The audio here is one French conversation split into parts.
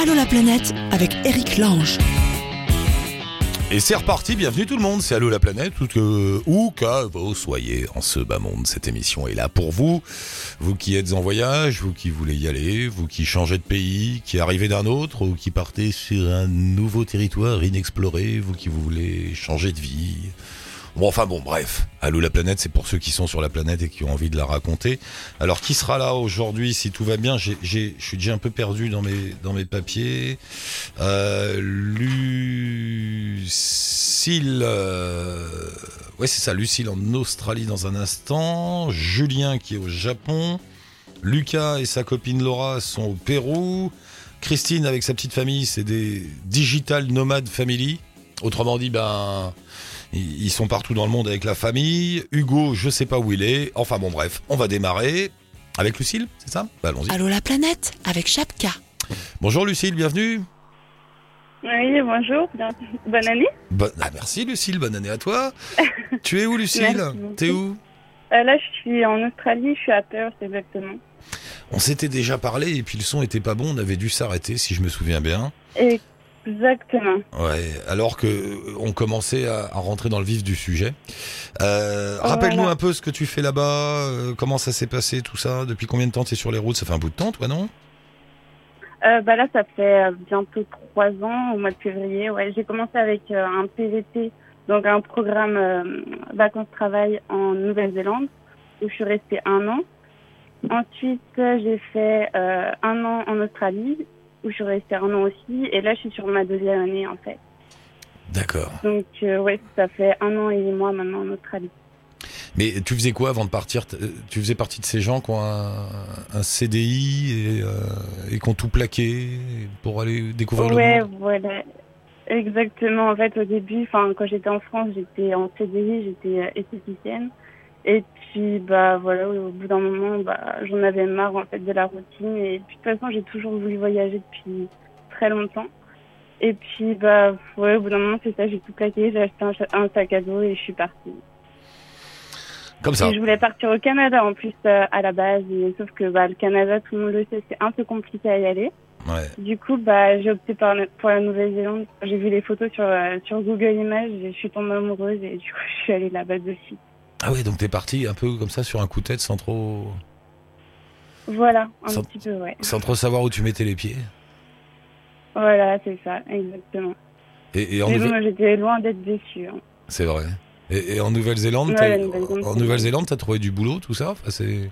Allô la planète avec Eric Lange. Et c'est reparti, bienvenue tout le monde, c'est Allô la planète, où que, où que vous soyez en ce bas monde, cette émission est là pour vous, vous qui êtes en voyage, vous qui voulez y aller, vous qui changez de pays, qui arrivez d'un autre, ou qui partez sur un nouveau territoire inexploré, vous qui voulez changer de vie, Bon, enfin bon, bref. Allô la planète, c'est pour ceux qui sont sur la planète et qui ont envie de la raconter. Alors, qui sera là aujourd'hui si tout va bien? Je suis déjà un peu perdu dans mes, dans papiers. Euh, Lucille. Euh, ouais, c'est ça, Lucille en Australie dans un instant. Julien qui est au Japon. Lucas et sa copine Laura sont au Pérou. Christine avec sa petite famille, c'est des digital nomades family. Autrement dit, ben ils sont partout dans le monde avec la famille. Hugo, je sais pas où il est. Enfin bon, bref, on va démarrer avec Lucille, c'est ça? Bah, Allons-y. Allô la planète avec Chapka. Bonjour Lucille, bienvenue. Oui, bonjour, bonne année. ah, merci Lucille, bonne année à toi. tu es où Lucille? T'es où? Euh, Là, je suis en Australie, je suis à Perth exactement. On s'était déjà parlé et puis le son était pas bon, on avait dû s'arrêter si je me souviens bien. Et Exactement. Ouais, alors que euh, on commençait à, rentrer dans le vif du sujet. Euh, rappelle-nous un peu ce que tu fais là-bas, euh, comment ça s'est passé tout ça, depuis combien de temps tu es sur les routes? Ça fait un bout de temps, toi, non? Bah là, ça fait bientôt trois ans, au mois de février. Ouais, j'ai commencé avec un PVT, donc un programme vacances-travail en Nouvelle-Zélande, où je suis restée un an. Ensuite, j'ai fait un an en Australie où je suis restée un an aussi. Et là, je suis sur ma deuxième année, en fait. D'accord. Donc, euh, ouais, ça fait un an et mois maintenant en Australie. Mais tu faisais quoi avant de partir Tu faisais partie de ces gens qui ont un, CDI et, euh, et qui ont tout plaqué pour aller découvrir ouais, le monde? voilà. Exactement. En fait, au début, quand j'étais en France, j'étais en CDI, j'étais euh, esthéticienne. Et puis, bah voilà, au bout d'un moment, bah, j'en avais marre en fait de la routine. Et puis, de toute façon, j'ai toujours voulu voyager depuis très longtemps. Et puis, bah, ouais, au bout d'un moment, c'est ça, j'ai tout plaqué, j'ai acheté un, sac à dos et je suis partie. Comme ça. Et je voulais partir au Canada en plus euh, à la base, et, sauf que bah, le Canada, tout le monde le sait, c'est un peu compliqué à y aller. Ouais. Du coup, bah, j'ai opté pour, pour la Nouvelle-Zélande. J'ai vu les photos sur, euh, sur Google Images et je suis tombée amoureuse et du coup, je suis allée là-bas de suite. Ah ouais, donc t'es parti un peu comme ça sur un coup de tête sans trop. Voilà, un petit peu, ouais. Sans trop savoir où tu mettais les pieds Voilà, c'est ça, exactement. Et, en Mais j'étais loin d'être déçu. Hein. C'est vrai. Et, en Nouvelle-Zélande, en Nouvelle-Zélande, t'as trouvé du boulot, tout ça? Enfin, c'est...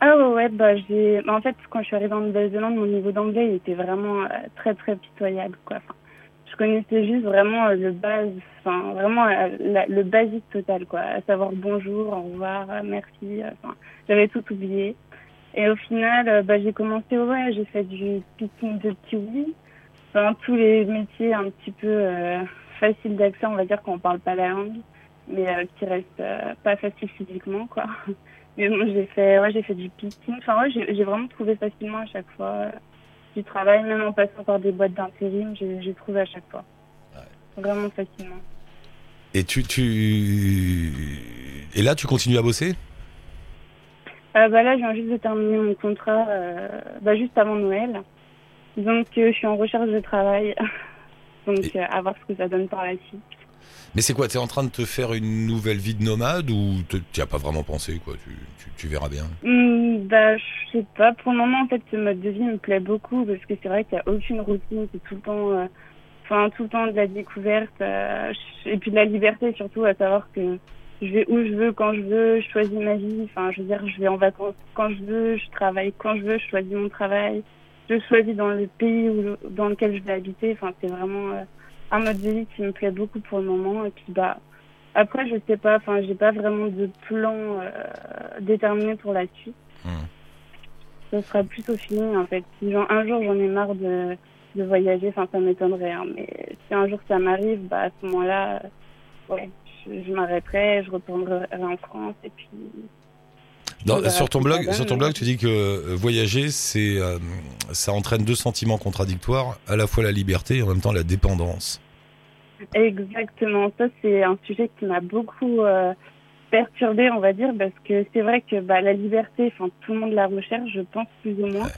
Ah ouais, ouais bah j'ai. Bah, en fait, quand je suis arrivée en Nouvelle-Zélande, mon niveau d'anglais était vraiment euh, très très pitoyable, quoi. Enfin, je connaissais juste vraiment euh, le base, enfin vraiment euh, le basique total quoi, à savoir bonjour, au revoir, euh, merci, j'avais tout oublié. Et au final, bah, j'ai commencé ouais, j'ai fait du picking de kiwi, enfin tous les métiers un petit peu euh, faciles d'accès, on va dire quand on parle pas la langue, mais qui restent pas faciles physiquement quoi. Mais bon, j'ai fait ouais, j'ai fait du picking, enfin j'ai vraiment trouvé facilement à chaque fois du travail, même en passant par des boîtes d'intérim, j'ai trouvé à chaque fois. Vraiment facilement. Et tu, tu... Et là, tu continues à bosser? Euh, bah Là, je viens juste de terminer mon contrat euh, bah, juste avant Noël. Donc, euh, je suis en recherche de travail. Donc, à voir ce que ça donne par la suite. Mais c'est quoi Tu es en train de te faire une nouvelle vie de nomade ou tu n'y as pas vraiment pensé quoi? Tu, tu, verras bien mmh, Bah, je sais pas. Pour le moment, en fait, ce mode de vie me plaît beaucoup parce que c'est vrai qu'il n'y a aucune routine. C'est tout le temps, euh, enfin, tout le temps de la découverte euh, et puis de la liberté surtout, à savoir que je vais où je veux, quand je veux, je choisis ma vie. Enfin, je veux dire, je vais en vacances quand je veux, je travaille quand je veux, je choisis mon travail. Je choisis dans le pays dans lequel je vais habiter. Enfin, c'est vraiment euh, un mode de vie qui me plaît beaucoup pour le moment. Et puis bah après je sais pas, enfin j'ai pas vraiment de plan déterminé pour la suite. Hmm. Ce sera plus au feeling en fait. Si un jour j'en ai marre de, de voyager, enfin ça m'étonnerait. Hein, mais si un jour ça m'arrive, bah à ce moment-là, ouais, je, m'arrêterai, je retournerai en France et puis. sur ton blog, sur ton blog, tu dis que euh, voyager, c'est, euh, ça entraîne deux sentiments contradictoires, à la fois la liberté et en même temps la dépendance. Exactement, ça c'est un sujet qui m'a beaucoup, euh, perturbé, on va dire, parce que c'est vrai que bah, la liberté, enfin tout le monde la recherche, je pense plus ou moins.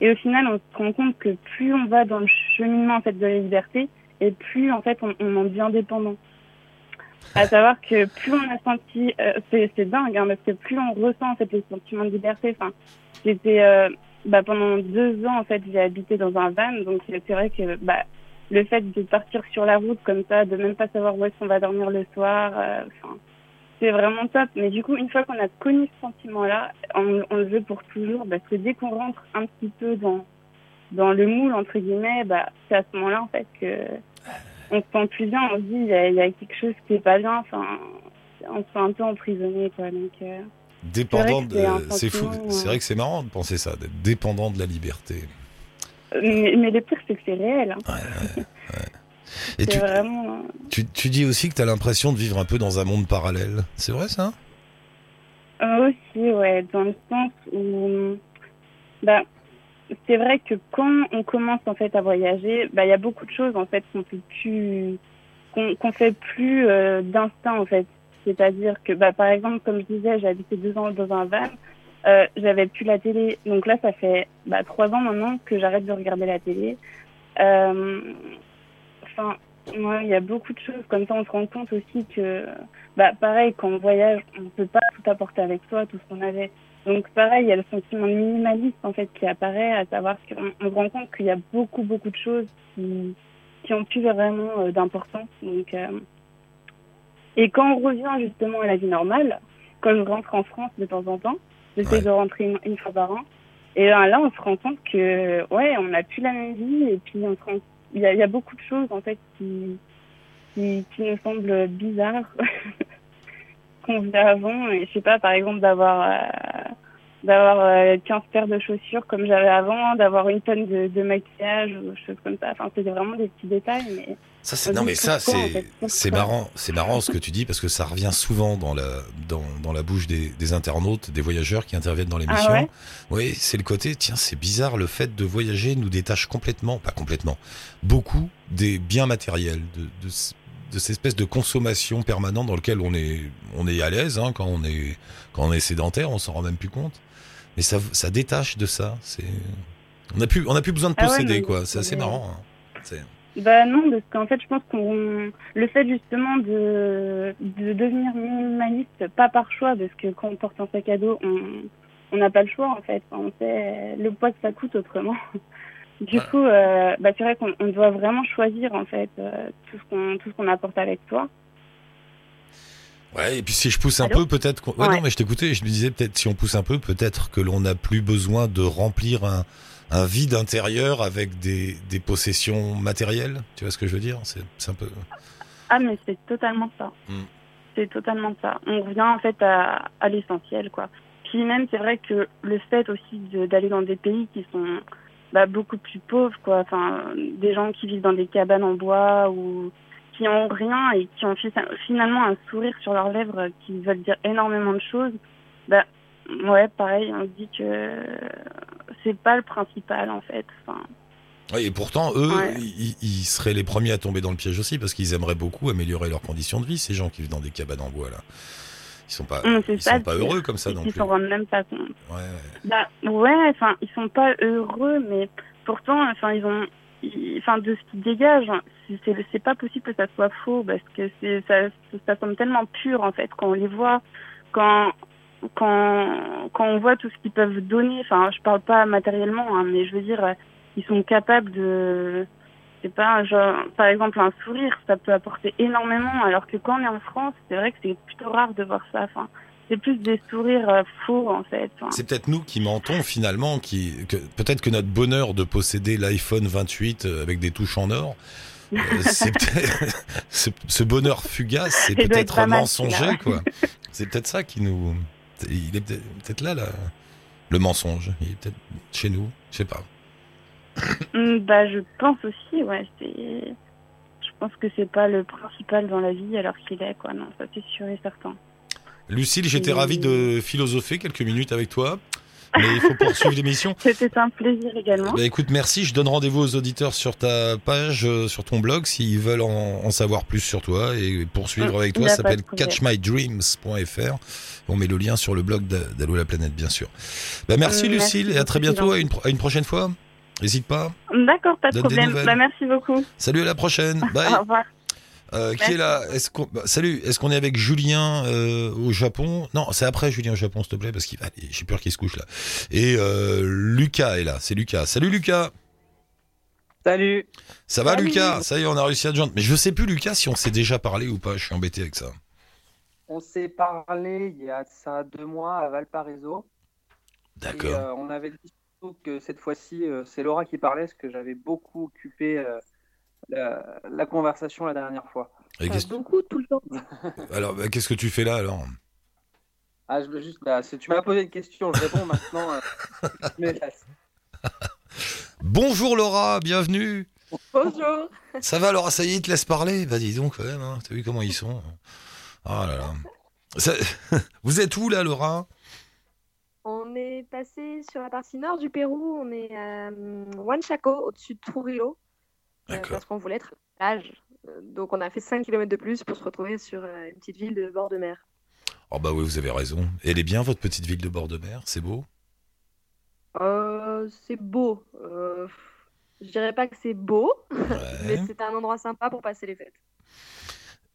Et au final, on se rend compte que plus on va dans le cheminement en fait de la liberté, et plus en fait on, on en devient dépendant. À savoir que plus on a senti, euh, c'est dingue, hein, parce que plus on ressent en fait les sentiments de liberté. Enfin, j'étais euh, bah, pendant deux ans en fait, j'ai habité dans un van, donc c'est c'est vrai que bah le fait de partir sur la route comme ça, de même pas savoir où est-ce qu'on va dormir le soir, euh, enfin c'est vraiment top. Mais du coup, une fois qu'on a connu ce sentiment-là, on, on le veut pour toujours, parce que dès qu'on rentre un petit peu dans dans le moule entre guillemets, bah c'est à ce moment-là en fait que on se sent plus bien, on se dit il y a, il y a quelque chose qui est pas bien, enfin on se sent un peu emprisonné quoi. Donc euh, Dépendant C'est fou. C'est vrai que c'est marrant de penser ça, d'être dépendant de la liberté. mais, mais le pire c'est que c'est réel. Hein. Et C'est tu, vraiment. tu, tu dis aussi que tu as l'impression de vivre un peu dans un monde parallèle. C'est vrai ça? Euh, aussi, ouais, dans le sens où, bah, c'est vrai que quand on commence en fait à voyager, bah, il y a beaucoup de choses en fait qu'on peut plus, qu'on fait plus euh, d'instinct en fait. C'est-à-dire que, bah, par exemple, comme je disais, j'ai habité deux ans dans un van, euh, j'avais plus la télé, donc là, ça fait bah, trois ans maintenant que j'arrête de regarder la télé. Euh, Enfin, ouais, il y a beaucoup de choses comme ça. On se rend compte aussi que, bah, pareil, quand on voyage, on peut pas tout apporter avec soi, tout ce qu'on avait. Donc, pareil, il y a le sentiment de minimalisme, en fait, qui apparaît, à savoir qu'on on se rend compte qu'il y a beaucoup, beaucoup de choses qui, qui ont plus vraiment euh, d'importance. Donc, euh, et quand on revient justement à la vie normale, quand je rentre en France de temps en temps, j'essaie Ouais. de rentrer une, une fois par an. Et là, là, on se rend compte que, ouais, on n'a plus la même vie, et puis on se rend il y a, beaucoup de choses en fait qui, qui, qui nous semblent bizarres qu'on faisait avant. Et je sais pas, par exemple, d'avoir euh, d'avoir euh, 15 paires de chaussures comme j'avais avant, d'avoir une tonne de, de maquillage ou choses comme ça. Enfin, c'était vraiment des petits détails, mais Ça, c'est non mais ça en c'est fait c'est marrant, c'est marrant ce que tu dis parce que ça revient souvent dans la dans, dans la bouche des, des internautes, des voyageurs qui interviennent dans l'émission. Ah ouais? Oui, c'est le côté tiens, c'est bizarre le fait de voyager nous détache complètement, pas complètement, beaucoup des biens matériels de de, ce- de cette espèce de consommation permanente dans lequel on est on est à l'aise hein, quand on est quand on est sédentaire, on s'en rend même plus compte. Mais ça ça détache de ça, c'est on n'a plus on a plus besoin de Ah ouais, posséder quoi, c'est assez marrant. hein. C'est- Bah non, parce qu'en fait, je pense qu'on le fait justement de, de devenir minimaliste, pas par choix, parce que quand on porte un sac à dos, on on n'a pas le choix en fait. On sait le poids que ça coûte autrement. Du coup, euh, bah c'est vrai qu'on on doit vraiment choisir en fait euh, tout ce qu'on tout ce qu'on apporte avec soi. Ouais, et puis si je pousse un Allô peu, peut-être. qu'on- Ouais, Ouais. non, mais je t'écoutais. Je me disais peut-être si on pousse un peu, peut-être que l'on n'a plus besoin de remplir un, un vide intérieur avec des, des possessions matérielles. Tu vois ce que je veux dire? C'est un peu. Ah mais c'est totalement ça. Mm. C'est totalement ça. On revient en fait à, à l'essentiel quoi. Puis même c'est vrai que le fait aussi de- d'aller dans des pays qui sont bah, beaucoup plus pauvres quoi, enfin des gens qui vivent dans des cabanes en bois ou qui ont rien et qui ont fi- finalement un sourire sur leurs lèvres qui veulent dire énormément de choses. Bah ouais pareil on se dit que c'est pas le principal en fait. Enfin, et pourtant, eux, Ouais. ils, ils seraient les premiers à tomber dans le piège aussi parce qu'ils aimeraient beaucoup améliorer leurs conditions de vie. Ces gens qui vivent dans des cabanes en bois là, ils sont pas, Mm, ils sont pas heureux comme ça ils non ils plus. s'en rendent même pas compte. Ouais. Bah ouais, enfin ils sont pas heureux, mais pourtant, enfin ils ont, ils- enfin de ce qu'ils dégagent, c'est pas possible que ça soit faux parce que ça, semble tellement pur en fait quand on les voit, quand quand on voit tout ce qu'ils peuvent donner. Enfin, je parle pas matériellement, hein, mais je veux dire, ils sont capables de c'est pas genre par exemple un sourire ça peut apporter énormément alors que quand on est en France c'est vrai que c'est plutôt rare de voir ça enfin c'est plus des sourires euh, faux en fait C'est peut-être nous qui mentons finalement, qui peut-être que notre bonheur de posséder l'iPhone 28 euh, avec des touches en or, peut-être ce, ce bonheur fugace, c'est peut-être mensonger quoi. C'est peut-être ça qui nous, il est peut-être là, là le mensonge. Il est peut-être chez nous, je sais pas. Hmm, Bah, je pense aussi, ouais. Je pense que c'est pas le principal dans la vie alors qu'il est, quoi. Non, ça c'est sûr et certain. Lucille, j'étais Et- ravi de philosopher quelques minutes avec toi. Mais il faut poursuivre l'émission. C'était un plaisir également. Bah écoute, merci. Je donne rendez-vous aux auditeurs sur ta page, euh, sur ton blog, s'ils veulent en, en savoir plus sur toi et poursuivre Mm, avec toi. a Ça s'appelle catchmydreams.fr. On met le lien sur le blog d'A- d'Allo la planète, bien sûr. Bah merci Mm, merci Lucille et à très bientôt. À une, à une prochaine fois. N'hésite pas. D'accord, pas de Donne problème. Bah, merci beaucoup. Salut à la prochaine. Bye. Au revoir. Euh, qui est là bah, salut Est-ce qu'on est avec Julien euh, au Japon? Non, c'est après Julien au Japon, s'il te plaît, parce qu'il va. J'ai peur qu'il se couche là. Et euh, Lucas est là. C'est Lucas. Salut Lucas. Salut. Ça va Salut. Lucas? Ça y est, on a réussi à te joindre. Mais je sais plus Lucas si on s'est déjà parlé ou pas. Je suis embêté avec ça. On s'est parlé il y a ça deux mois à Valparaiso. D'accord. euh, on avait dit surtout que cette fois-ci, euh, c'est Laura qui parlait, parce que j'avais beaucoup occupé euh, la, la conversation la dernière fois. Et qu'est-ce- beaucoup tout le temps. alors, bah, qu'est-ce que tu fais là alors? Ah, je veux juste, bah, c'est- tu m'as posé une question, je réponds maintenant. euh. Bonjour Laura, bienvenue. Bonjour. Ça va Laura? Ça y est, te laisse parler? Bah dis donc quand même. Hein. T'as vu comment ils sont? Ah là là. Ça- Vous êtes où là Laura? On est passé sur la partie nord du Pérou. On est à hum, Huanchaco, au-dessus de Trujillo. Euh, parce qu'on voulait être à la plage. Euh, Donc on a fait 5 km de plus pour se retrouver sur euh, une petite ville de bord de mer. Oh bah oui, vous avez raison. Elle est bien votre petite ville de bord de mer, c'est beau? Euh, c'est beau. Euh, je dirais pas que c'est beau, mais c'est un endroit sympa pour passer les fêtes.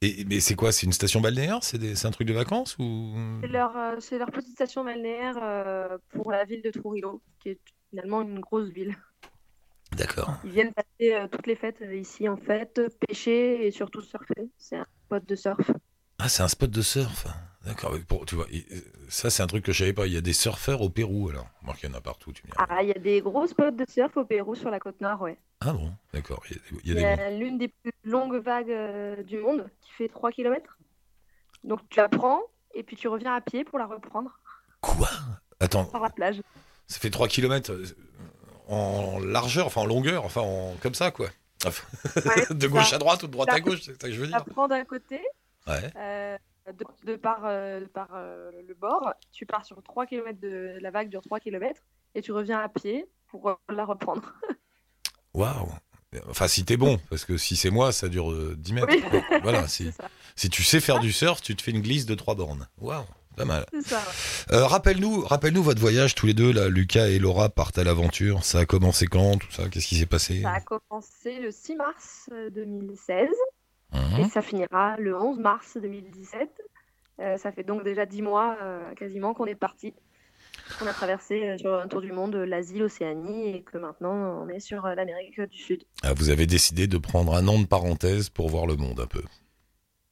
Et, mais c'est quoi? C'est une station balnéaire? C'est un truc de vacances ou? C'est leur, leur petite station balnéaire pour la ville de Trujillo, qui est finalement une grosse ville. D'accord. Ils viennent passer euh, toutes les fêtes euh, ici en fait, pêcher et surtout surfer. C'est un spot de surf. Ah, c'est un spot de surf. D'accord. Tu vois, et ça c'est un truc que je savais pas. Il y a des surfeurs au Pérou alors. Moi, il y en a partout. Tu me diras. Ah, il y a des gros spots de surf au Pérou sur la côte nord, ouais. Ah bon? D'accord. Il y a des l'une des plus longues vagues euh, du monde qui fait 3 km. Donc tu la prends et puis tu reviens à pied pour la reprendre Quoi? Attends, par la plage. ça fait 3 km en largeur, enfin en longueur, enfin en... comme ça quoi. Ouais, de gauche ça. à droite ou de droite à gauche, c'est ça que je veux Tu la dire. prends d'un côté, Ouais. euh, de, de par, euh, par euh, le bord, tu pars sur 3 km de la vague dure 3 km et tu reviens à pied pour la reprendre. Waouh. Enfin, si t'es bon, parce que si c'est moi, ça dure euh, 10 mètres. Oui. Donc, voilà, si, si tu sais faire du surf, tu te fais une glisse de 3 bornes. Waouh, pas mal. C'est ça. ouais. Euh, rappelle-nous, rappelle-nous votre voyage tous les deux là. Lucas et Laura partent à l'aventure. Ça a commencé quand Tout ça? Qu'est-ce qui s'est passé? Ça a commencé le 6 mars euh, 2016 Mhm. et ça finira le 11 mars 2017. Euh, ça fait donc déjà 10 mois euh, quasiment qu'on est parti. On a traversé euh, sur un tour du monde euh, l'Asie, l'Océanie et que maintenant on est sur euh, l'Amérique du Sud. Ah, vous avez décidé de prendre un an de parenthèse pour voir le monde un peu.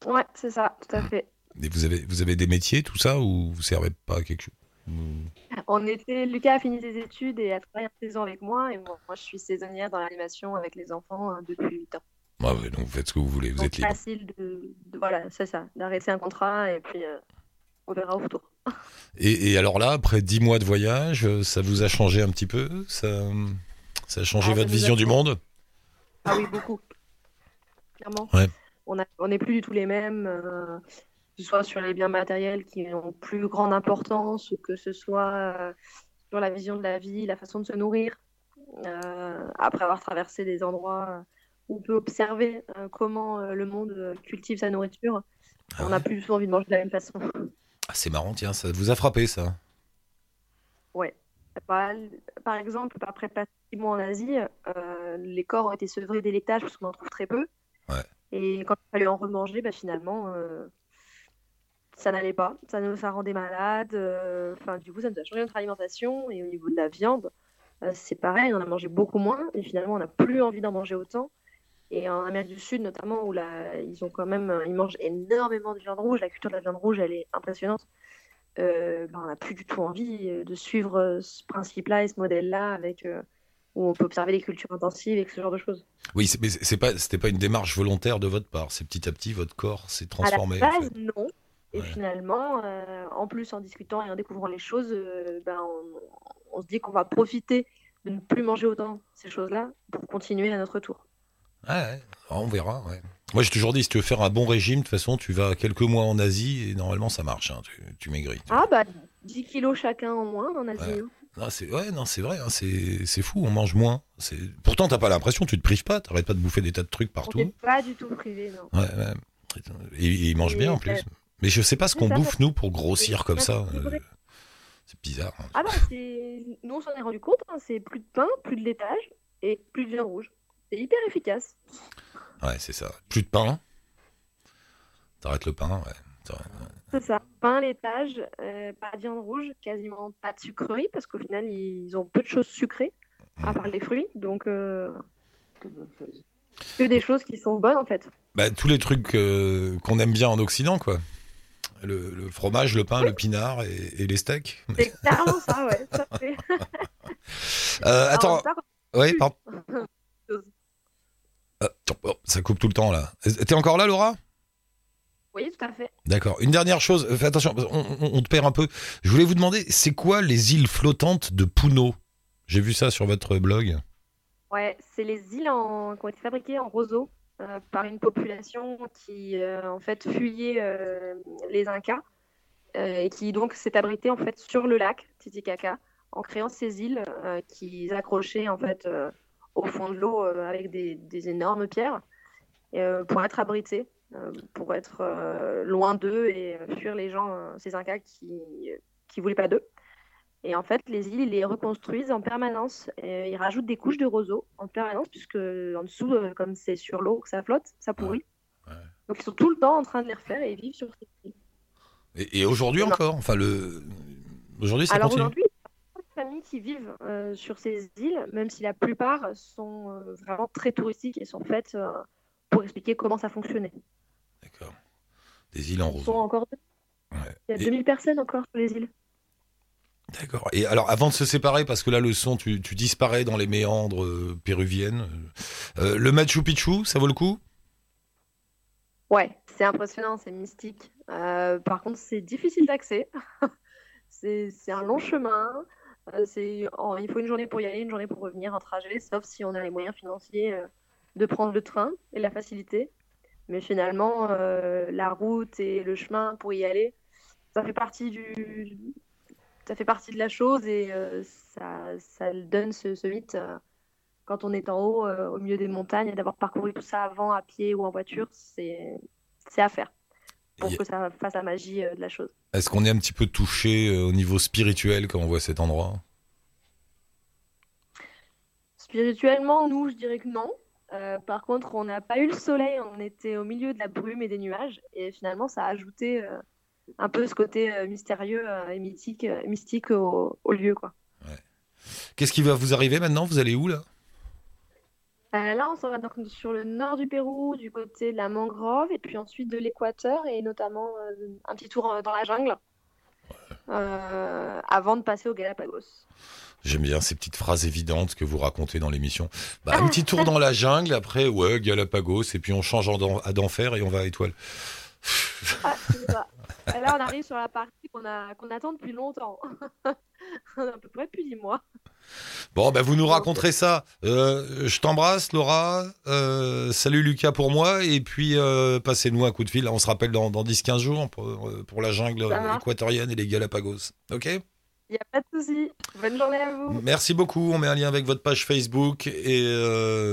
Ouais, c'est ça, tout à fait. Et vous avez, vous avez des métiers, tout ça, ou vous servez pas à quelque chose? Ou- On était, Lucas a fini ses études et a travaillé en saison avec moi et moi, moi, je suis saisonnière dans l'animation avec les enfants euh, depuis 8 ans. Ouais, ouais, donc vous faites ce que vous voulez, vous Donc êtes libre. facile de, de- voilà, c'est ça, d'arrêter un contrat et puis euh, on verra au retour. Et, et alors là, après 10 mois de voyage, euh, ça vous a changé un petit peu? Ça, ça a changé Ah, votre vision du monde? Ah oui, beaucoup. Clairement. Ouais. On n'est plus du tout les mêmes, euh, ce soit sur les biens matériels qui ont plus grande importance ou que ce soit euh, sur la vision de la vie, la façon de se nourrir. Euh, après avoir traversé des endroits où on peut observer euh, comment euh, le monde euh, cultive sa nourriture, Ah on n'a ouais plus envie de manger de la même façon. Ah, C'est marrant, tiens, ça vous a frappé ça Par, par exemple, après passer six mois en Asie, euh, les corps ont été sevrés des laitages parce qu'on en trouve très peu. Ouais. Et quand il fallait en remanger, bah, finalement, euh, ça n'allait pas. Ça nous ça rendait malade. euh, Enfin, du coup, ça nous a changé notre alimentation. Et au niveau de la viande, euh, c'est pareil, on en a mangé beaucoup moins. Et finalement, on n'a plus envie d'en manger autant. Et en Amérique du Sud, notamment, où là, ils ont quand même, ils mangent énormément de viande rouge. La culture de la viande rouge, elle est impressionnante. Euh, ben, on n'a plus du tout envie de suivre ce principe-là et ce modèle-là avec euh, où on peut observer les cultures intensives et ce genre de choses. Oui, mais c'est pas, c'était pas une démarche volontaire de votre part. C'est petit à petit votre corps s'est À la transformé. en base, fait. non. Et Ouais. finalement, euh, en plus, en discutant et en découvrant les choses, euh, ben, on, on se dit qu'on va profiter de ne plus manger autant ces choses-là pour continuer à notre tour. Ouais, ouais, on verra. Moi, j'ai toujours dit, si tu veux faire un bon régime, de toute façon, tu vas quelques mois en Asie et normalement, ça marche. hein, tu, tu maigris. Ah bah 10 kilos chacun en moins en Asie. Ouais. hein. Non, c'est ouais, non, c'est vrai, hein, c'est c'est fou, on mange moins. C'est pourtant t'as pas l'impression, tu te prives pas, t'arrêtes pas de bouffer des tas de trucs On partout. n'est pas du tout privé, non. Ouais, ouais. Et, et ils mangent Et bien en plus. Mais je sais pas ce qu'on bouffe nous pour grossir comme ça. c'est euh. C'est bizarre. hein. Ah bah, c'est... nous, on s'en est rendu compte, hein, c'est plus de pain, plus de laitage et plus de viande rouge. C'est hyper efficace. Ouais, c'est ça. Plus de pain. T'arrêtes le pain, ouais. C'est ça. Pain, laitage, euh, pas de viande rouge, quasiment pas de sucrerie, parce qu'au final, ils ont peu de choses sucrées, à part les fruits. Donc, euh, que des choses qui sont bonnes, en fait. Bah, tous les trucs euh, qu'on aime bien en Occident, quoi. Le, le fromage, le pain, le pinard et, et les steaks. C'est clairement ça, ouais. à fait. Euh, attends, ça, plus. pardon. Attends, oh, ça coupe tout le temps là. T'es encore là, Laura? Oui, tout à fait. D'accord. Une dernière chose, euh, fais attention, on, on- on te perd un peu. Je voulais vous demander, c'est quoi les îles flottantes de Puno? J'ai vu ça sur votre blog. Ouais, c'est les îles en- qui ont été fabriquées en roseau euh, par une population qui, euh, en fait, fuyait euh, les Incas et qui donc s'est abritée en fait sur le lac Titicaca en créant ces îles qui accrochaient en fait au fond de l'eau avec des, énormes pierres pour être abritées, pour être loin d'eux et fuir les gens, ces Incas qui qui voulaient pas d'eux. Et en fait, les îles, ils les reconstruisent en permanence. Et ils rajoutent des couches de roseaux en permanence, puisque en dessous, euh, comme c'est sur l'eau que ça flotte, ça pourrit. Ouais. Donc ils sont tout le temps en train de les refaire et ils vivent sur ces îles. Et, et aujourd'hui encore Enfin, le. Aujourd'hui, ça Alors aujourd'hui, il y a beaucoup de familles qui vivent euh, sur ces îles, même si la plupart sont euh, vraiment très touristiques et sont faites euh, pour expliquer comment ça fonctionnait. D'accord. Des îles en Ils sont rose. Ouais. Il y a Et- 2000 personnes encore sur les îles. D'accord. Et alors, avant de se séparer, parce que là, le son, tu, tu disparais dans les méandres euh, péruviennes. euh, le Machu Picchu, ça vaut le coup? Ouais, c'est impressionnant, c'est mystique. Euh, par contre, c'est difficile d'accès. c'est un long chemin. Euh, il faut une journée pour y aller, une journée pour revenir en trajet, sauf si on a les moyens financiers euh, de prendre le train et la facilité. Mais finalement, euh, la route et le chemin pour y aller, ça fait partie du, ça fait partie de la chose et euh, ça, ça donne ce, ce mythe euh, quand on est en haut, euh, au milieu des montagnes, et d'avoir parcouru tout ça avant à pied ou en voiture, c'est à faire pour Et- que ça fasse la magie de la chose. Est-ce qu'on est un petit peu touché au niveau spirituel quand on voit cet endroit? Spirituellement, nous, je dirais que non. Par contre, on n'a pas eu le soleil, on était au milieu de la brume et des nuages, et finalement, ça a ajouté un peu ce côté euh, mystérieux euh, et mythique, euh, mystique au, au lieu, quoi. Qu'est-ce qui va vous arriver maintenant? Vous allez où là? Là, on s'en va donc sur le nord du Pérou, du côté de la mangrove, et puis ensuite de l'équateur, et notamment un petit tour dans la jungle, euh, avant de passer aux Galapagos. J'aime bien ces petites phrases évidentes que vous racontez dans l'émission. Bah, un petit tour dans la jungle, après, ouais, Galapagos, et puis on change en à d'enfer et on va à Étoile. Ah. Et là, on arrive sur la partie qu'on a, qu'on attend depuis longtemps. à peu près depuis 10 mois. Bon, bah, vous nous raconterez ça. Euh, je t'embrasse, Laura. Euh, salut Lucas pour moi. Et puis, euh, passez-nous un coup de fil. On se rappelle dans, dans 10-15 jours pour, pour la jungle équatorienne et les Galapagos. OK? Il n'y a pas de souci. Bonne journée à vous. Merci beaucoup. On met un lien avec votre page Facebook. Et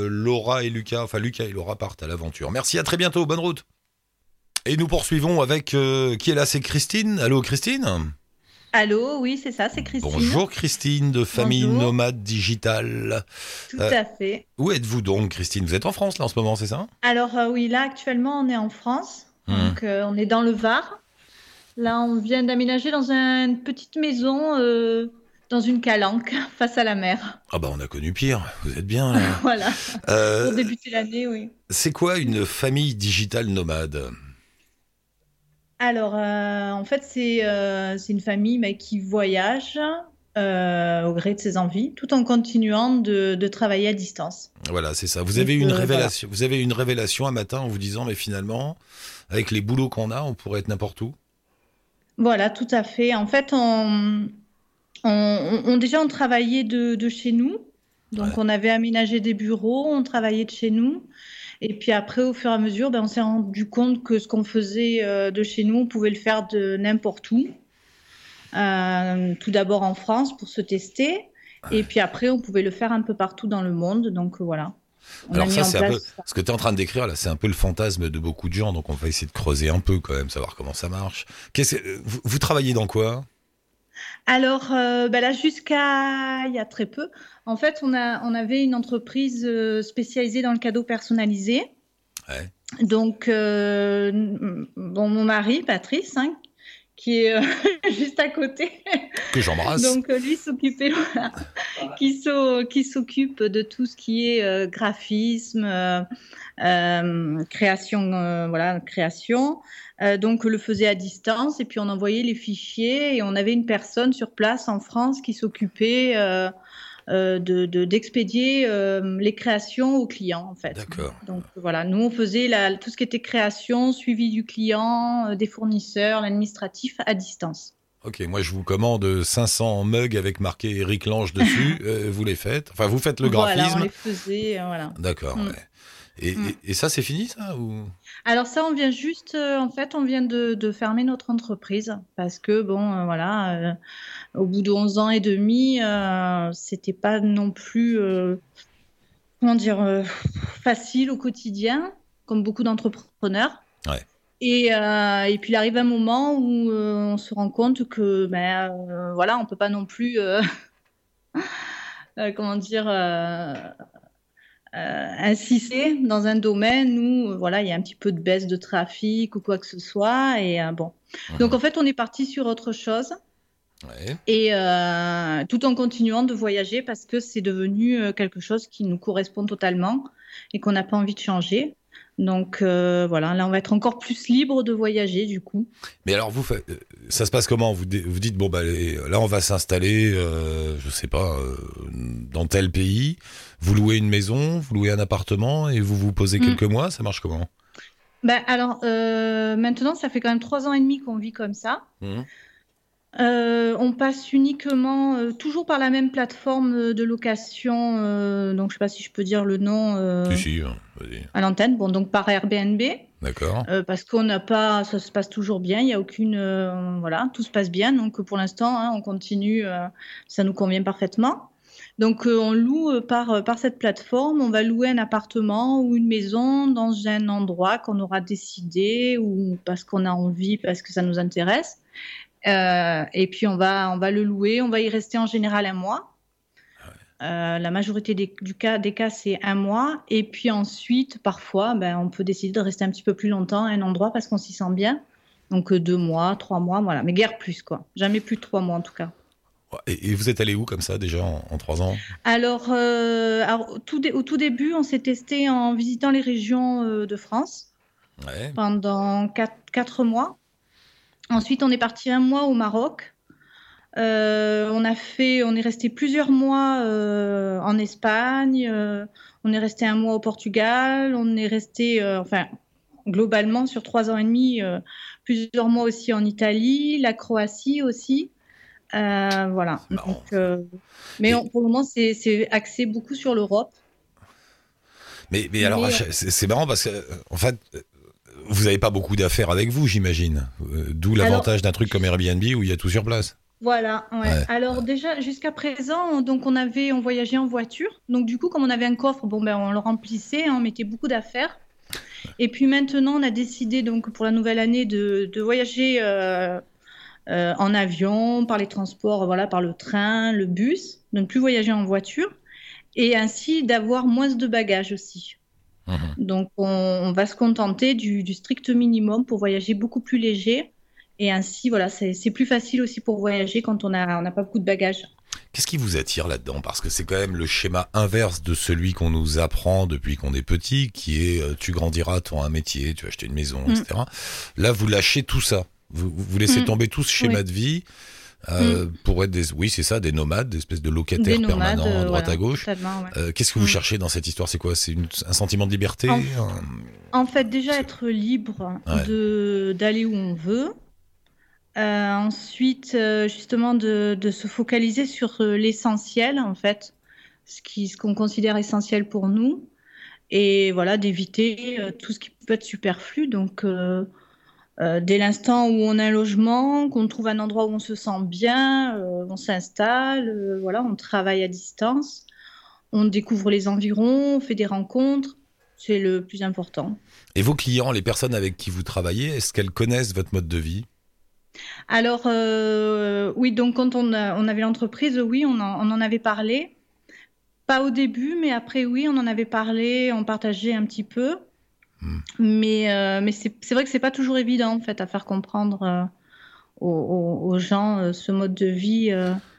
Laura et Lucas, enfin Lucas et Laura partent à l'aventure. Merci, à très bientôt. Bonne route. Et nous poursuivons avec euh, qui est là C'est Christine. Allô, Christine? Allô, oui, c'est ça, c'est Christine. Bonjour, Christine de Famille Bonjour. Nomade Digitale. Tout Euh, à fait. Où êtes-vous donc, Christine? Vous êtes en France là en ce moment, c'est ça? Alors euh, oui, là actuellement on est en France, Hmm. donc on est dans le Var. Là, on vient d'aménager dans une petite maison, dans une calanque, face à la mer. Ah bah on a connu pire. Vous êtes bien là. Voilà, pour débuter l'année, oui. c'est quoi une famille digitale nomade? Alors, euh, en fait, c'est euh, une famille mais, qui voyage euh, au gré de ses envies, tout en continuant de, de travailler à distance. Voilà, c'est ça. Vous avez Donc, une révélation. Vous avez une révélation un matin en vous disant mais finalement, avec les boulots qu'on a, on pourrait être n'importe où. Voilà, tout à fait. En fait, on, on, on- déjà on travaillait de, de chez nous. Donc, Ouais. on avait aménagé des bureaux, on travaillait de chez nous. Et puis après, au fur et à mesure, ben, on s'est rendu compte que ce qu'on faisait euh, de chez nous, on pouvait le faire de n'importe où. Euh, tout d'abord en France pour se tester. Et puis après, on pouvait le faire un peu partout dans le monde. Donc voilà. On Alors ça, c'est un peu ce que tu es en train de décrire là, c'est un peu le fantasme de beaucoup de gens. Donc on va essayer de creuser un peu quand même, savoir comment ça marche. Qu'est-ce vous, vous travaillez dans quoi? Alors euh, bah là, jusqu'à il y a très peu, en fait, on, a, on avait une entreprise euh, spécialisée dans le cadeau personnalisé. Ouais. Donc, euh, bon, mon mari, Patrice, hein, qui est euh, juste à côté. Que j'embrasse. Donc euh, lui s'occupait, voilà, qui s'occupe de tout ce qui est euh, graphisme, création, voilà, création. donc le faisait à distance et puis on envoyait les fichiers et on avait une personne sur place en France qui s'occupait euh, de d'expédier euh, les créations aux clients en fait. D'accord. Donc voilà, nous on faisait la, tout ce qui était création, suivi du client, euh, des fournisseurs, l'administratif à distance. Ok, moi je vous commande 500 mugs avec marqué Eric Lange dessus. vous les faites Enfin, vous faites le graphisme Voilà, on les faisait, voilà. D'accord. Mm. Et, mm. et, ça, c'est fini, ça ou... Alors ça, on vient juste, euh, en fait, on vient de, de, fermer notre entreprise parce que, bon, euh, voilà, euh, au bout de 11 ans et demi, c'était pas non plus, comment dire, facile au quotidien, comme beaucoup d'entrepreneurs. Ouais. Et, et, puis il arrive un moment où on se rend compte que, ben, voilà, on peut pas non plus, comment dire euh, insister dans un domaine où voilà il y a un petit peu de baisse de trafic ou quoi que ce soit et euh, bon. Donc en fait on est parti sur autre chose. Ouais. et euh, tout en continuant de voyager parce que c'est devenu euh, quelque chose qui nous correspond totalement et qu'on n'a pas envie de changer donc euh, voilà, là on va être encore plus libre de voyager du coup. Mais alors vous, ça se passe comment? Vous, vous dites bon bah là on va s'installer, euh, je sais pas, euh, dans tel pays. Vous louez une maison, vous louez un appartement et vous vous posez mm. quelques mois. Ça marche comment? Ben alors maintenant ça fait quand même trois ans et demi qu'on vit comme ça. Mmh. Euh, on passe uniquement, euh, toujours par la même plateforme euh, de location, donc je ne sais pas si je peux dire le nom hein, à l'antenne, bon, donc par Airbnb. D'accord. parce qu'on n'a pas, ça se passe toujours bien, il n'y a aucune, voilà, tout se passe bien, donc pour l'instant, hein, on continue, ça nous convient parfaitement. Donc on loue par, par cette plateforme, on va louer un appartement ou une maison dans un endroit qu'on aura décidé ou parce qu'on a envie, parce que ça nous intéresse. Euh, et puis on va, on va le louer, on va y rester en général un mois. Euh, la majorité des, du cas, des cas, c'est un mois. Et puis ensuite, parfois, ben, on peut décider de rester un petit peu plus longtemps à un endroit parce qu'on s'y sent bien. Donc euh, deux mois, trois mois, voilà. Mais guère plus, quoi. Jamais plus de trois mois en tout cas. Et, vous êtes allé où comme ça déjà en, trois ans? Alors, alors, tout au tout début, on s'est testé en visitant les régions de France ouais. pendant quatre, quatre mois. Ensuite, on est parti un mois au Maroc. Euh, on a fait, on est resté plusieurs mois euh, en Espagne. Euh, on est resté un mois au Portugal. On est resté, enfin, globalement sur trois ans et demi, plusieurs mois aussi en Italie, la Croatie aussi. voilà. mais pour le moment, c'est axé beaucoup sur l'Europe. Mais, mais, alors, c'est marrant parce que, en fait, vous n'avez pas beaucoup d'affaires avec vous, j'imagine. D'où l'avantage d'un truc comme Airbnb où il y a tout sur place. Voilà. Ouais. Alors déjà jusqu'à présent, donc on avait, on voyageait en voiture. Donc du coup, comme on avait un coffre, bon ben on le remplissait, hein, on mettait beaucoup d'affaires. Et puis maintenant, on a décidé donc pour la nouvelle année de, de voyager euh, euh, en avion, par les transports, voilà, par le train, le bus, de ne plus voyager en voiture, et ainsi d'avoir moins de bagages aussi. Mhm. Donc, on, va se contenter du, strict minimum pour voyager beaucoup plus léger. Et ainsi, voilà, c'est plus facile aussi pour voyager quand on n'a pas beaucoup de bagages. Qu'est-ce qui vous attire là-dedans? Parce que c'est quand même le schéma inverse de celui qu'on nous apprend depuis qu'on est petit, qui est euh, tu grandiras, tu auras un métier, tu vas acheter une maison, mm. etc. Là, vous lâchez tout ça. Vous, vous laissez mm. tomber tout ce schéma de vie euh, mm. pour être des, oui, c'est ça, des nomades, des espèces de locataires permanents à droite à gauche. Euh, Qu'est-ce que vous mm. cherchez dans cette histoire? C'est quoi? C'est un sentiment de liberté? En, fait, déjà être libre de d'aller où on veut. Euh, ensuite, euh, justement, de, se focaliser sur euh, l'essentiel, en fait, ce qui, ce qu'on considère essentiel pour nous, et voilà, d'éviter tout ce qui peut être superflu. Donc dès l'instant où on a un logement, qu'on trouve un endroit où on se sent bien, on s'installe, voilà, on travaille à distance, on découvre les environs, on fait des rencontres, c'est le plus important. Et vos clients, les personnes avec qui vous travaillez, est-ce qu'elles connaissent votre mode de vie? Alors, oui, donc quand on, on avait l'entreprise, oui, on en, on en, avait parlé. Pas au début, mais après, oui, on en avait parlé, on partageait un petit peu. Hmm. Mais, euh, mais c'est vrai que c'est pas toujours évident en fait à faire comprendre euh, aux, aux, gens euh, ce mode de vie.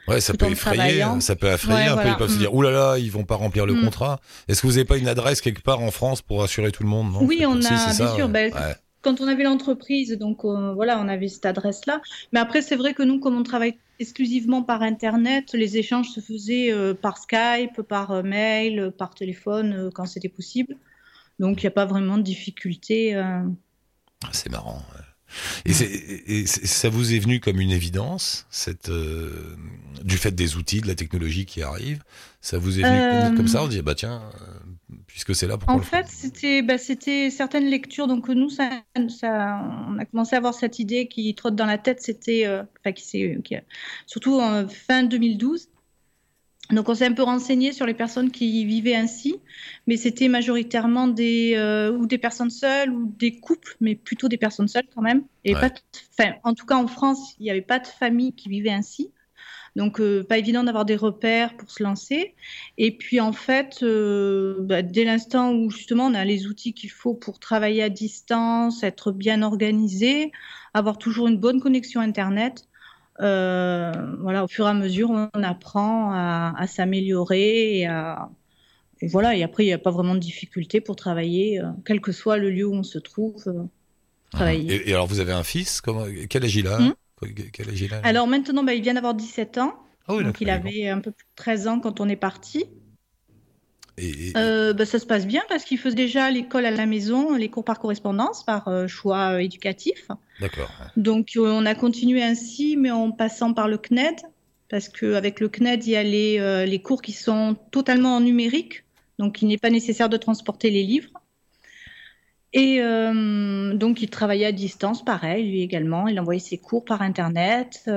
ouais, ça peut, effrayer, ça peut effrayer un peu. Ils peuvent se dire, oulala, là là, ils vont pas remplir le hmm. contrat. Est-ce que vous n'avez pas une adresse quelque part en France pour assurer tout le monde? Non Oui, on a, bien sûr. Ben, quand on avait l'entreprise, donc voilà, on avait cette adresse-là. Mais après, c'est vrai que nous, comme on travaille exclusivement par Internet, les échanges se faisaient par Skype, par mail, par téléphone, quand c'était possible. Donc il n'y a pas vraiment de difficulté. Euh. Ah, c'est marrant. Et, ça vous est venu comme une évidence, cette, euh, du fait des outils, de la technologie qui arrive Ça vous est venu comme, ça? On dit, bah tiens, euh, puisque c'est là pour. En fait, c'était bah, certaines lectures. Donc nous, ça, ça, on a commencé à avoir cette idée qui trotte dans la tête. C'était, qui, qui, surtout en fin 2012. Donc on s'est un peu renseigné sur les personnes qui vivaient ainsi, mais c'était majoritairement des euh, ou des personnes seules ou des couples, mais plutôt des personnes seules quand même. Et pas, en tout cas en France, il n'y avait pas de famille qui vivait ainsi. Donc euh, pas évident d'avoir des repères pour se lancer. Et puis en fait, euh, bah, dès l'instant où justement on a les outils qu'il faut pour travailler à distance, être bien organisé, avoir toujours une bonne connexion internet, euh, voilà, au fur et à mesure, on apprend à, s'améliorer et à, voilà, et après, il n'y a pas vraiment de difficulté pour travailler, euh, quel que soit le lieu où on se trouve. Euh, travailler. Et, alors, vous avez un fils? Quel âge il a, hmm? Quel âge il a Alors maintenant, bah, il vient d'avoir 17 ans. Ah donc il avait un peu plus de 13 ans quand on est parti. Euh, bah, ça se passe bien parce qu'il faisait déjà l'école à la maison, les cours par correspondance, par euh, choix éducatif. D'accord. Donc euh, on a continué ainsi, mais en passant par le CNED, parce qu'avec le CNED, il y a les, les, cours qui sont totalement en numérique, donc il n'est pas nécessaire de transporter les livres. Et donc il travaillait à distance, pareil, lui également. Il envoyait ses cours par Internet.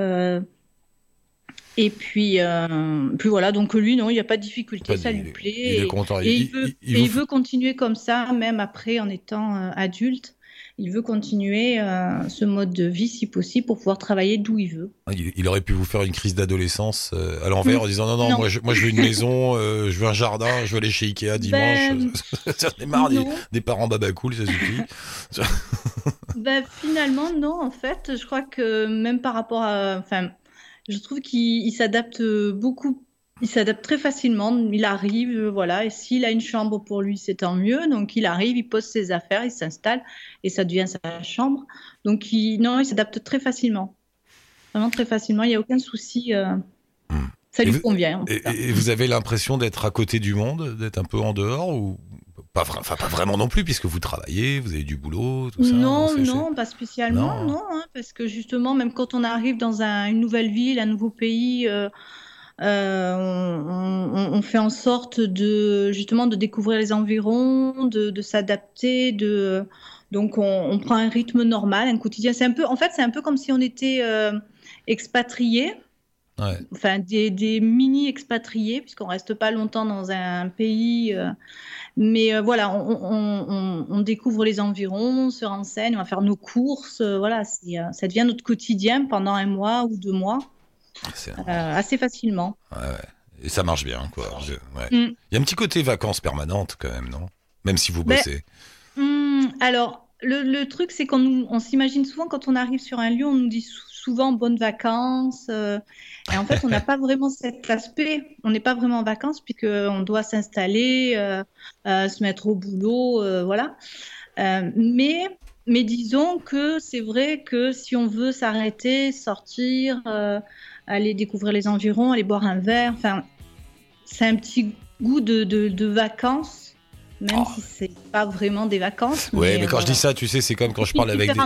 Et puis, euh, puis voilà, donc lui, non, il n'y a pas de difficulté, ça lui plaît. Il est content. Et, il, veut, il, veut, continuer comme ça, même après en étant euh, adulte. Il veut continuer euh, ce mode de vie si possible pour pouvoir travailler d'où il veut. Ah, il, aurait pu vous faire une crise d'adolescence à l'envers en disant non, non, Moi, je, moi je veux une maison, je veux un jardin, je veux aller chez Ikea dimanche. J'en ai marre des, parents babacool, ça suffit. ben, finalement, non, en fait, je crois que même par rapport à. Enfin, je trouve qu'il s'adapte beaucoup. Il s'adapte très facilement. Il arrive, voilà. Et s'il a une chambre pour lui, c'est tant mieux. Donc il arrive, il pose ses affaires, il s'installe et ça devient sa chambre. Donc il, non, il s'adapte très facilement. Vraiment très facilement. Il n'y a aucun souci. Euh, hmm. ça lui convient. et, vous avez l'impression d'être à côté du monde, d'être un peu en dehors ou pas, enfin, pas vraiment non plus, puisque vous travaillez, vous avez du boulot, tout ça. Non, non, pas spécialement, non, hein, parce que justement, même quand on arrive dans une nouvelle ville, un nouveau pays, euh, euh, on, fait en sorte de justement de découvrir les environs, de, s'adapter, de donc on, prend un rythme normal, un quotidien. C'est un peu, en fait, c'est un peu comme si on était euh, expatrié. Enfin, des, mini expatriés, puisqu'on reste pas longtemps dans un pays. Euh, mais euh, voilà, on, découvre les environs, on se renseigne, on va faire nos courses. Euh, voilà, ça devient notre quotidien pendant un mois ou deux mois, assez facilement. Et ça marche bien, quoi. Mm. Il y a un petit côté vacances permanentes quand même, non? Même si vous ben, bossez. Hmm, alors, le, truc, c'est qu'on on s'imagine souvent quand on arrive sur un lieu, on nous dit souvent bonnes vacances. Euh, et en fait, on n'a pas vraiment cet aspect. On n'est pas vraiment en vacances puisqu'on doit s'installer, euh, euh, se mettre au boulot, voilà. mais, mais disons que c'est vrai que si on veut s'arrêter, sortir, aller découvrir les environs, aller boire un verre, enfin, c'est un petit goût de, de, de vacances même Oh. si c'est pas vraiment des vacances. Ouais, mais, euh, quand je dis ça, tu sais, c'est comme quand je parle avec des,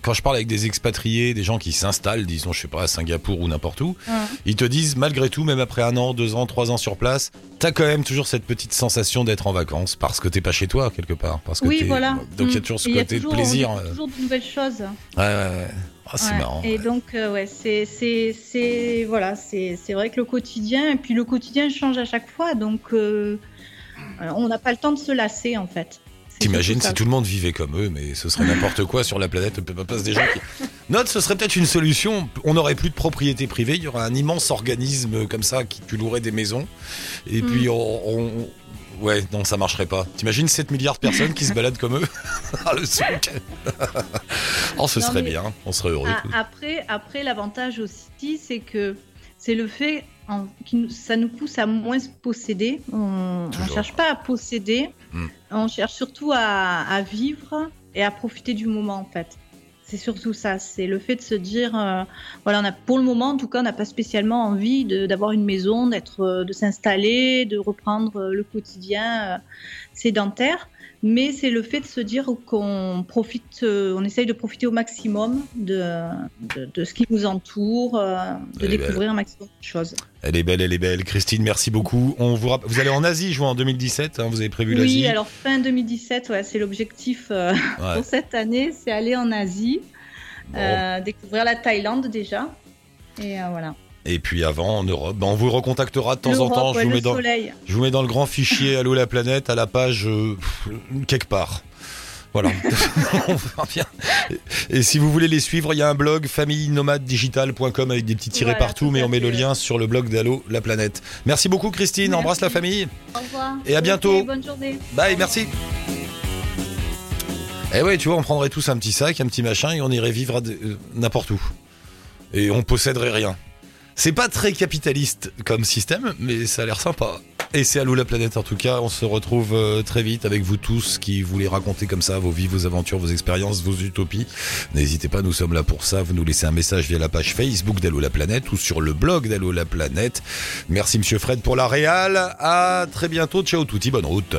quand je parle avec des expatriés, des gens qui s'installent, disons, je sais pas, à Singapour ou n'importe où, Ouais. ils te disent, malgré tout, même après un an, deux ans, trois ans sur place, t'as quand même toujours cette petite sensation d'être en vacances parce que t'es pas chez toi quelque part. Parce que Oui, voilà. Donc il y a Mm. toujours ce il y a côté toujours- de plaisir. on découvre euh. toujours de nouvelles choses. Ouais, ouais, ouais. Ah, c'est Ouais. marrant. Et donc, euh, ouais, c'est, c'est, c'est, voilà, c'est, c'est vrai que le quotidien, et puis le quotidien change à chaque fois, donc euh, euh, on n'a pas le temps de se lasser en fait. T'imagines si tout le monde vivait comme eux, mais ce serait n'importe quoi sur la planète. Pas passe des gens qui. Note, ce serait peut-être une solution. On n'aurait plus de propriété privée. Il y aurait un immense organisme comme ça qui tu louerais des maisons. Et Mm. puis on, on- Ouais, non, ça marcherait pas. T'imagines 7 milliards de personnes qui se baladent comme eux Ah, le souk. Oh, ce Non, serait bien. On serait heureux. Après, après l'avantage aussi, c'est que c'est le fait en- qui ça nous pousse à moins se posséder. On ne cherche pas à posséder, Hmm. on cherche surtout à, à vivre et à profiter du moment en fait. C'est surtout ça, c'est le fait de se dire, euh, voilà, on a, pour le moment en tout cas, on n'a pas spécialement envie de- d'avoir une maison, d'être, euh, de s'installer, de reprendre euh, le quotidien euh, sédentaire. Mais c'est le fait de se dire qu'on profite, euh, on essaye de profiter au maximum de, de, de ce qui nous entoure, euh, de Elle découvrir un maximum de choses. Elle est belle, elle est belle. Christine, merci beaucoup. On vous, rapp- vous allez en Asie, je vois, en 2017. hein, vous avez prévu l'Asie. Oui, alors fin 2017, ouais, c'est l'objectif euh, Ouais. pour cette année, c'est aller en Asie, Bon. euh, découvrir la Thaïlande déjà. Et euh, voilà. Et puis avant, en Europe. Ben, on vous recontactera de temps en temps. Je vous, mets dans, soleil. je vous mets dans le grand fichier Allô la planète à la page euh, quelque part. Voilà. On verra bien. Et si vous voulez les suivre, il y a un blog famillenomadedigital.com avec des petits tirés Voilà, partout, tout mais on met le lien sur le blog d'Allo la planète. Merci beaucoup Christine, Merci. embrasse la famille. Au revoir. Et à bientôt. bonne journée. Bye, merci. Eh ouais, tu vois, on prendrait tous un petit sac, un petit machin et on irait vivre euh, n'importe où. Et on posséderait rien. C'est pas très capitaliste comme système, mais ça a l'air sympa. Et c'est Allô la planète en tout cas. On se retrouve euh, très vite avec vous tous qui voulez raconter comme ça vos vies, vos aventures, vos expériences, vos utopies. N'hésitez pas, nous sommes là pour ça. Vous nous laissez un message via la page Facebook d'Allo la planète ou sur le blog d'Allo la planète. Merci Monsieur Fred pour la réal. À très bientôt. Ciao touti, bonne route.